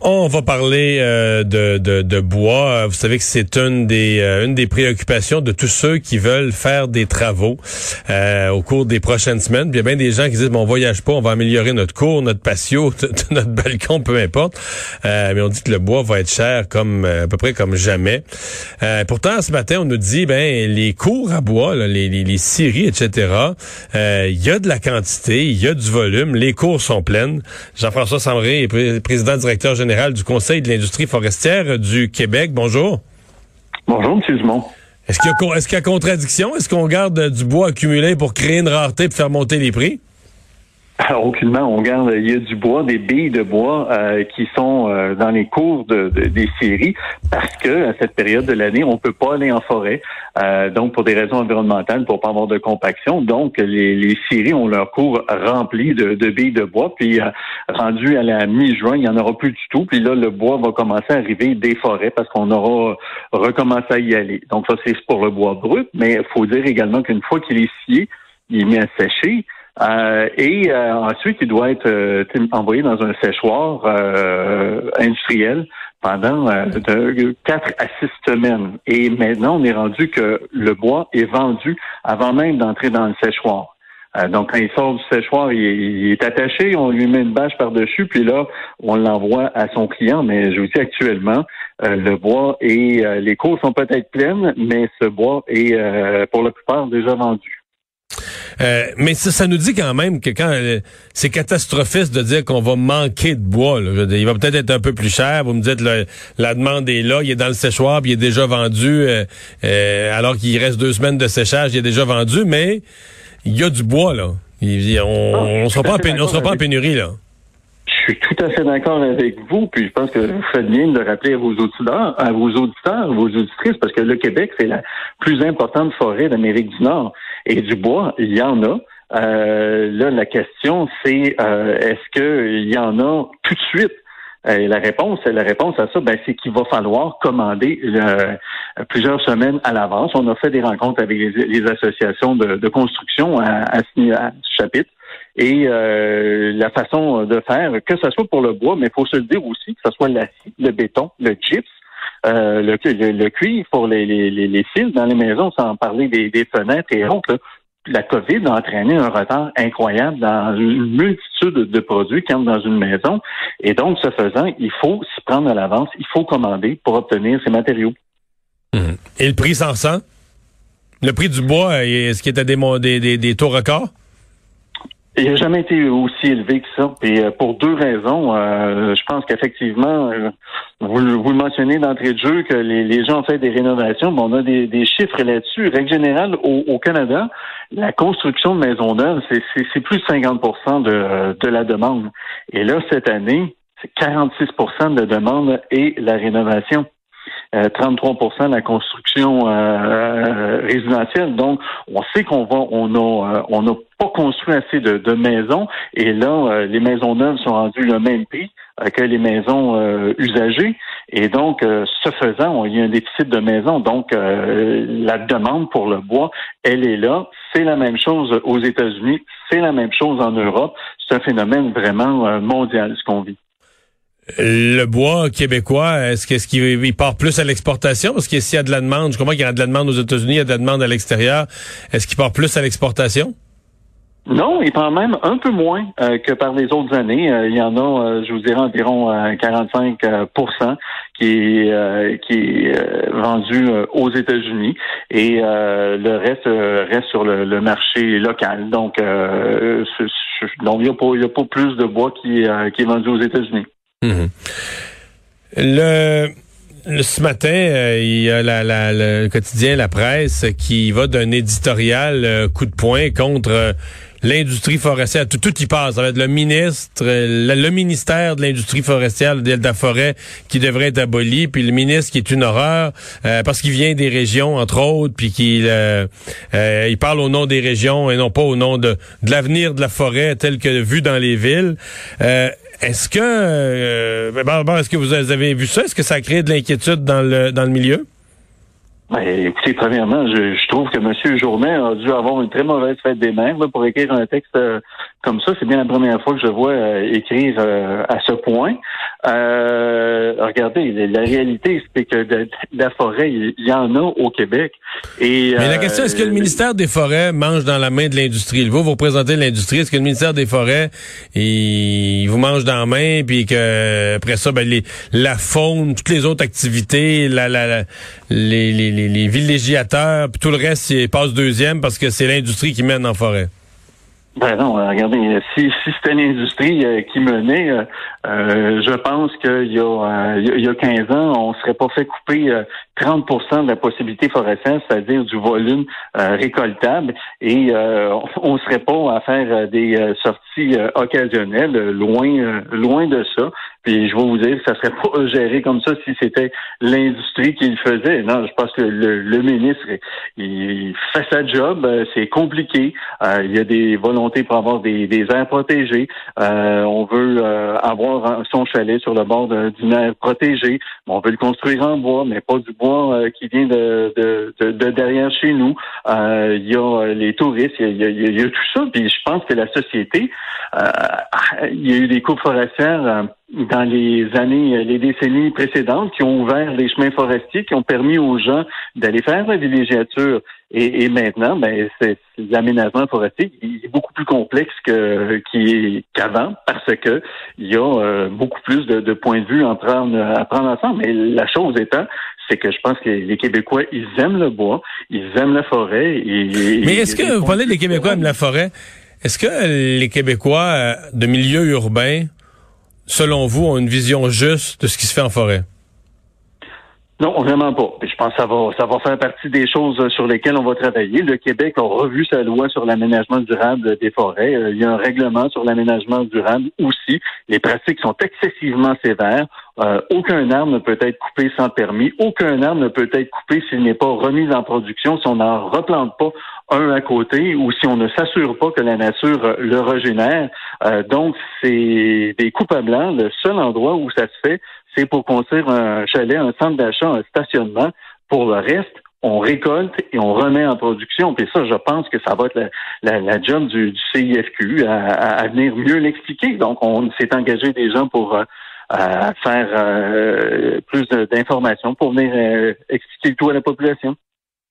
On va parler euh, de, bois. Vous savez que c'est une des euh, une des préoccupations de tous ceux qui veulent faire des travaux euh, au cours des prochaines semaines. il y a bien des gens qui disent bon, on voyage pas, on va améliorer notre cour, notre patio, notre balcon, peu importe. mais on dit que le bois va être cher comme à peu près comme jamais. pourtant, ce matin, on nous dit ben les cours à bois, les, les, les scieries, etc. Il y a de la quantité, il y a du volume, les cours sont pleines. Jean-François Samré est président directeur général du Conseil de l'industrie forestière du Québec. Bonjour. Bonjour, M. Dumont. Est-ce qu'il y, a contradiction? Est-ce qu'on garde du bois accumulé pour créer une rareté pour faire monter les prix? Aucunement, on garde, il y a du bois, des billes de bois euh, qui sont euh, dans les cours de, des scieries parce que à cette période de l'année, on peut pas aller en forêt, euh, donc pour des raisons environnementales, pour pas avoir de compaction. Donc, les, les scieries ont leur cours rempli de, de billes de bois, puis rendu à la mi-juin, il y en aura plus du tout. Puis là, le bois va commencer à arriver des forêts parce qu'on aura recommencé à y aller. Donc ça, c'est pour le bois brut, mais il faut dire également qu'une fois qu'il est scié, il est mis à sécher. Euh, et euh, ensuite, il doit être euh, envoyé dans un séchoir industriel pendant de 4 à 6 semaines. Et maintenant, on est rendu que le bois est vendu avant même d'entrer dans le séchoir. donc, quand il sort du séchoir, il, est attaché, on lui met une bâche par-dessus, puis là, on l'envoie à son client. Mais je vous dis actuellement, le bois et les cours sont peut-être pleines, mais ce bois est pour la plupart déjà vendu. Euh, mais ça, nous dit quand même que quand euh, c'est catastrophiste de dire qu'on va manquer de bois, là, il va peut-être être un peu plus cher. Vous me dites la demande est là, il est dans le séchoir, puis il est déjà vendu, euh, alors qu'il reste deux semaines de séchage, il est déjà vendu, mais il y a du bois là. Il, on, ah, on sera pas en, sera pas en pénurie là. Je suis tout à fait d'accord avec vous, puis je pense que vous faites bien de rappeler à vos auditeurs, à vos auditeurs, vos auditrices, parce que le Québec, c'est la plus importante forêt d'Amérique du Nord. Et du bois, il y en a. Euh, là, la question, c'est euh, est-ce qu'il y en a tout de suite? Et la réponse, la réponse à ça, ben, c'est qu'il va falloir commander euh, plusieurs semaines à l'avance. On a fait des rencontres avec les, associations de, construction à, à, ce chapitre. Et euh, la façon de faire, que ce soit pour le bois, mais il faut se le dire aussi, que ce soit l'acier, le béton, le gyps, euh, le, le, cuivre pour les, les, les, fils dans les maisons, sans parler des, des fenêtres et autres. la COVID a entraîné un retard incroyable dans une multitude de produits qui entrent dans une maison. Et donc, ce faisant, il faut s'y prendre à l'avance, il faut commander pour obtenir ces matériaux. Hum. Et le prix s'en ressent? Le prix du bois, est-ce qu'il était des, des, des, des taux records? Il n'a jamais été aussi élevé que ça. Et euh, pour deux raisons. Euh, je pense qu'effectivement, euh, vous, vous, le mentionnez d'entrée de jeu que les, gens ont fait des rénovations. Bon, on a des, chiffres là-dessus. Règle générale, au, Canada, la construction de maisons neuves, c'est plus de 50 de, de la demande. Et là, cette année, c'est 46% de la demande et la rénovation. 33% de la construction résidentielle. Donc, on sait qu'on va, on a, on a pas construit assez de, maisons et là, euh, les maisons neuves sont rendues le même prix euh, que les maisons euh, usagées. Et donc, ce faisant, il y a un déficit de maisons. Donc, la demande pour le bois, elle est là. C'est la même chose aux États-Unis, c'est la même chose en Europe. C'est un phénomène vraiment mondial, ce qu'on vit. Le bois québécois, est-ce qu'il part plus à l'exportation? Parce qu'il y a de la demande, je comprends qu'il y a de la demande aux États-Unis, il y a de la demande à l'extérieur. Est-ce qu'il part plus à l'exportation? Non, il prend même un peu moins euh, que par les autres années. Euh, il y en a, euh, je vous dirais, environ 45 qui est, qui est vendu aux États-Unis et le reste reste sur le, marché local. Donc, il n'y a, pas, plus de bois qui, qui est vendu aux États-Unis. Mhm. Le ce matin, euh, il y a la, le quotidien La Presse qui va d'un éditorial euh, coup de poing contre euh, l'industrie forestière. Tout, tout y passe. Ça va être le ministre, le, ministère de l'industrie forestière, de la forêt, qui devrait être aboli, puis le ministre qui est une horreur parce qu'il vient des régions, entre autres, puis qu'il il parle au nom des régions et non pas au nom de, de l'avenir de la forêt tel que vu dans les villes. Est-ce que, euh, ben, est-ce que vous avez vu ça? Est-ce que ça a créé de l'inquiétude dans le, dans le milieu? Ben, écoutez, premièrement, je, je, trouve que M. Journet a dû avoir une très mauvaise fête des mères pour écrire un texte euh, comme ça. C'est bien la première fois que je vois euh, écrire euh, à ce point. regardez, la réalité, c'est que de, la forêt, il y en a au Québec. Et, Mais la question, est-ce que le ministère des Forêts mange dans la main de l'industrie? Vous, vous représentez l'industrie. Est-ce que le ministère des Forêts, il, vous mange dans la main, puis que après ça, ben, les, la faune, toutes les autres activités, la, la, les, les les, villégiateurs, puis tout le reste, il passe deuxième parce que c'est l'industrie qui mène en forêt? Ben non, euh, regardez, si, si c'était l'industrie euh, qui menait, euh, je pense qu'il y, a, il y a 15 ans, on serait pas fait couper 30% de la possibilité forestière, c'est-à-dire du volume récoltable, et on serait pas à faire des sorties occasionnelles, loin, loin de ça. Puis je vais vous dire que ça serait pas géré comme ça si c'était l'industrie qui le faisait. Non, je pense que le, ministre, il fait sa job. Euh, c'est compliqué. Euh, il y a des volontés pour avoir des, des aires protégées. Euh, on veut avoir son chalet sur le bord d'une aire protégée. On veut le construire en bois, mais pas du bois qui vient de, de, derrière chez nous. il y a les touristes, il y a, il y a, tout ça. Puis je pense que la société, il y a eu des coupes forestières dans les années, les décennies précédentes, qui ont ouvert les chemins forestiers, qui ont permis aux gens d'aller faire la villégiature. Et, et maintenant, ben, c'est l'aménagement forestier il est beaucoup plus complexe que qu'avant parce que il y a euh, beaucoup plus de, de, points de vue à prendre, à prendre ensemble. Mais la chose étant, c'est que je pense que les Québécois, ils aiment le bois, ils aiment la forêt. Et, Mais est-ce que vous parlez des Québécois aiment la forêt? Est-ce que les Québécois euh, de milieu urbain selon vous, ont une vision juste de ce qui se fait en forêt? Non, vraiment pas. Je pense que ça va, ça va faire partie des choses sur lesquelles on va travailler. Le Québec a revu sa loi sur l'aménagement durable des forêts. Euh, il y a un règlement sur l'aménagement durable aussi. Les pratiques sont excessivement sévères. Euh, aucun arbre ne peut être coupé sans permis. Aucun arbre ne peut être coupé s'il n'est pas remis en production, si on n'en replante pas un à côté ou si on ne s'assure pas que la nature le régénère. Euh, donc, c'est des coupes à blanc. Le seul endroit où ça se fait, c'est pour construire un chalet, un centre d'achat, un stationnement. Pour le reste, on récolte et on remet en production. Puis ça, je pense que ça va être la, la, job du, CIFQ à, venir mieux l'expliquer. Donc, on s'est engagé des gens pour euh, faire euh, plus d'informations, pour venir euh, expliquer tout à la population.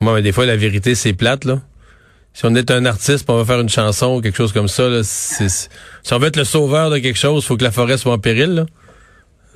Moi, mais des fois, la vérité, c'est plate, là. Si on est un artiste, on va faire une chanson ou quelque chose comme ça, là, si on veut être le sauveur de quelque chose, faut que la forêt soit en péril, là.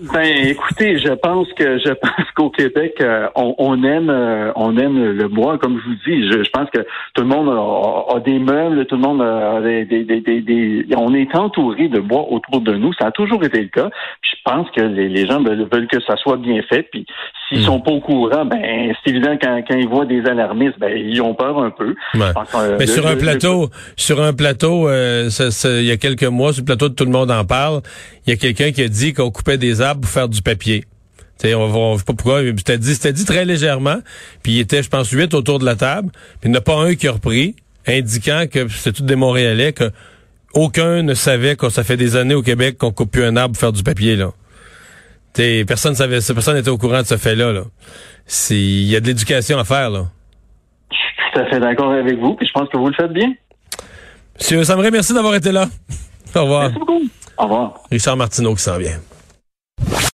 Ben, écoutez, je pense que je pense qu'au Québec, euh, on, aime euh, on aime le bois, comme je vous dis. Je, pense que tout le monde a, des meubles, tout le monde a des, des, des, des, on est entouré de bois autour de nous. Ça a toujours été le cas. je pense que les, les gens veulent, que ça soit bien fait. Puis s'ils hmm. sont pas au courant, ben c'est évident quand, quand ils voient des alarmistes, ben ils ont peur un peu. Euh, Mais sur un plateau, sur un plateau, il y a quelques mois, sur le plateau de tout le monde en parle, il y a quelqu'un qui a dit qu'on coupait des pour faire du papier. T'sais, on, on, pas pourquoi, c'était dit, c'était dit très légèrement, puis il était, je pense, huit autour de la table, puis il n'y en a pas un qui a repris, indiquant que c'était tout des Montréalais, que aucun ne savait que ça fait des années au Québec qu'on coupe plus un arbre pour faire du papier, là. T'sais, personne savait personne n'était au courant de ce fait-là, là. Il y a de l'éducation à faire, là. Je suis tout à fait d'accord avec vous, puis je pense que vous le faites bien. Monsieur Samré, merci d'avoir été là. Au revoir. Merci beaucoup. Au revoir. Richard Martineau qui s'en vient.